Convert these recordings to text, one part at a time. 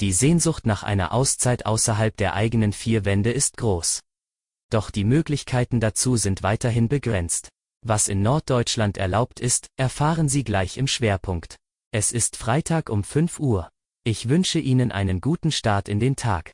Die Sehnsucht nach einer Auszeit außerhalb der eigenen vier Wände ist groß. Doch die Möglichkeiten dazu sind weiterhin begrenzt. Was in Norddeutschland erlaubt ist, erfahren Sie gleich im Schwerpunkt. Es ist Freitag um 5 Uhr. Ich wünsche Ihnen einen guten Start in den Tag.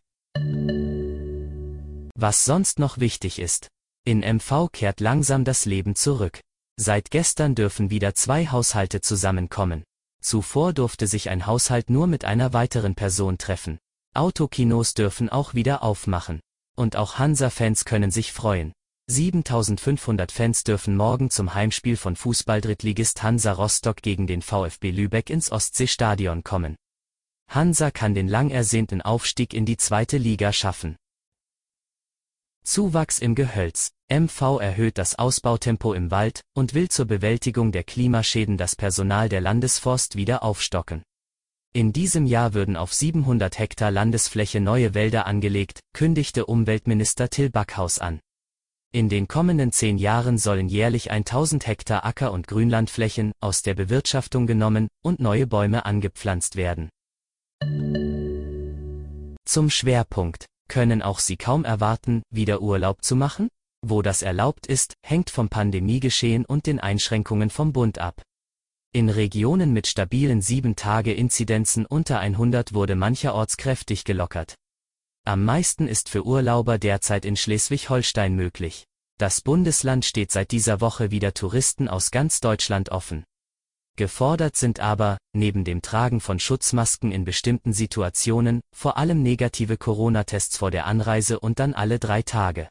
Was sonst noch wichtig ist. In MV kehrt langsam das Leben zurück. Seit gestern dürfen wieder zwei Haushalte zusammenkommen. Zuvor durfte sich ein Haushalt nur mit einer weiteren Person treffen. Autokinos dürfen auch wieder aufmachen. Und auch Hansa-Fans können sich freuen. 7500 Fans dürfen morgen zum Heimspiel von Fußballdrittligist Hansa Rostock gegen den VfB Lübeck ins Ostseestadion kommen. Hansa kann den lang ersehnten Aufstieg in die zweite Liga schaffen. Zuwachs im Gehölz. MV erhöht das Ausbautempo im Wald und will zur Bewältigung der Klimaschäden das Personal der Landesforst wieder aufstocken. In diesem Jahr würden auf 700 Hektar Landesfläche neue Wälder angelegt, kündigte Umweltminister Till Backhaus an. In den kommenden zehn Jahren sollen jährlich 1000 Hektar Acker- und Grünlandflächen aus der Bewirtschaftung genommen und neue Bäume angepflanzt werden. Zum Schwerpunkt. Können auch Sie kaum erwarten, wieder Urlaub zu machen? Wo das erlaubt ist, hängt vom Pandemiegeschehen und den Einschränkungen vom Bund ab. In Regionen mit stabilen 7-Tage-Inzidenzen unter 100 wurde mancherorts kräftig gelockert. Am meisten ist für Urlauber derzeit in Schleswig-Holstein möglich. Das Bundesland steht seit dieser Woche wieder Touristen aus ganz Deutschland offen. Gefordert sind aber, neben dem Tragen von Schutzmasken in bestimmten Situationen, vor allem negative Corona-Tests vor der Anreise und dann alle drei Tage.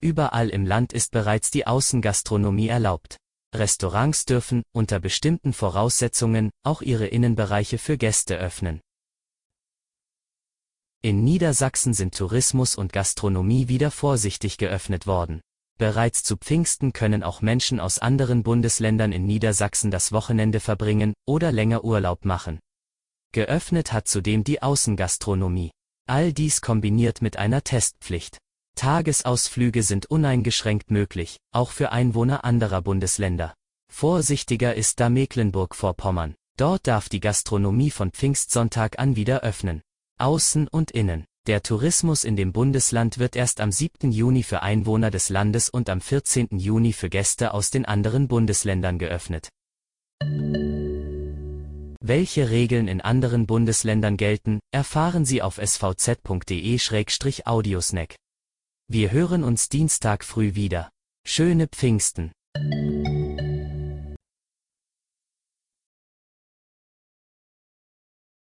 Überall im Land ist bereits die Außengastronomie erlaubt. Restaurants dürfen, unter bestimmten Voraussetzungen, auch ihre Innenbereiche für Gäste öffnen. In Niedersachsen sind Tourismus und Gastronomie wieder vorsichtig geöffnet worden. Bereits zu Pfingsten können auch Menschen aus anderen Bundesländern in Niedersachsen das Wochenende verbringen oder länger Urlaub machen. Geöffnet hat zudem die Außengastronomie. All dies kombiniert mit einer Testpflicht. Tagesausflüge sind uneingeschränkt möglich, auch für Einwohner anderer Bundesländer. Vorsichtiger ist da Mecklenburg-Vorpommern. Dort darf die Gastronomie von Pfingstsonntag an wieder öffnen. Außen und innen. Der Tourismus in dem Bundesland wird erst am 7. Juni für Einwohner des Landes und am 14. Juni für Gäste aus den anderen Bundesländern geöffnet. Welche Regeln in anderen Bundesländern gelten, erfahren Sie auf svz.de-audiosnack. Wir hören uns Dienstag früh wieder. Schöne Pfingsten.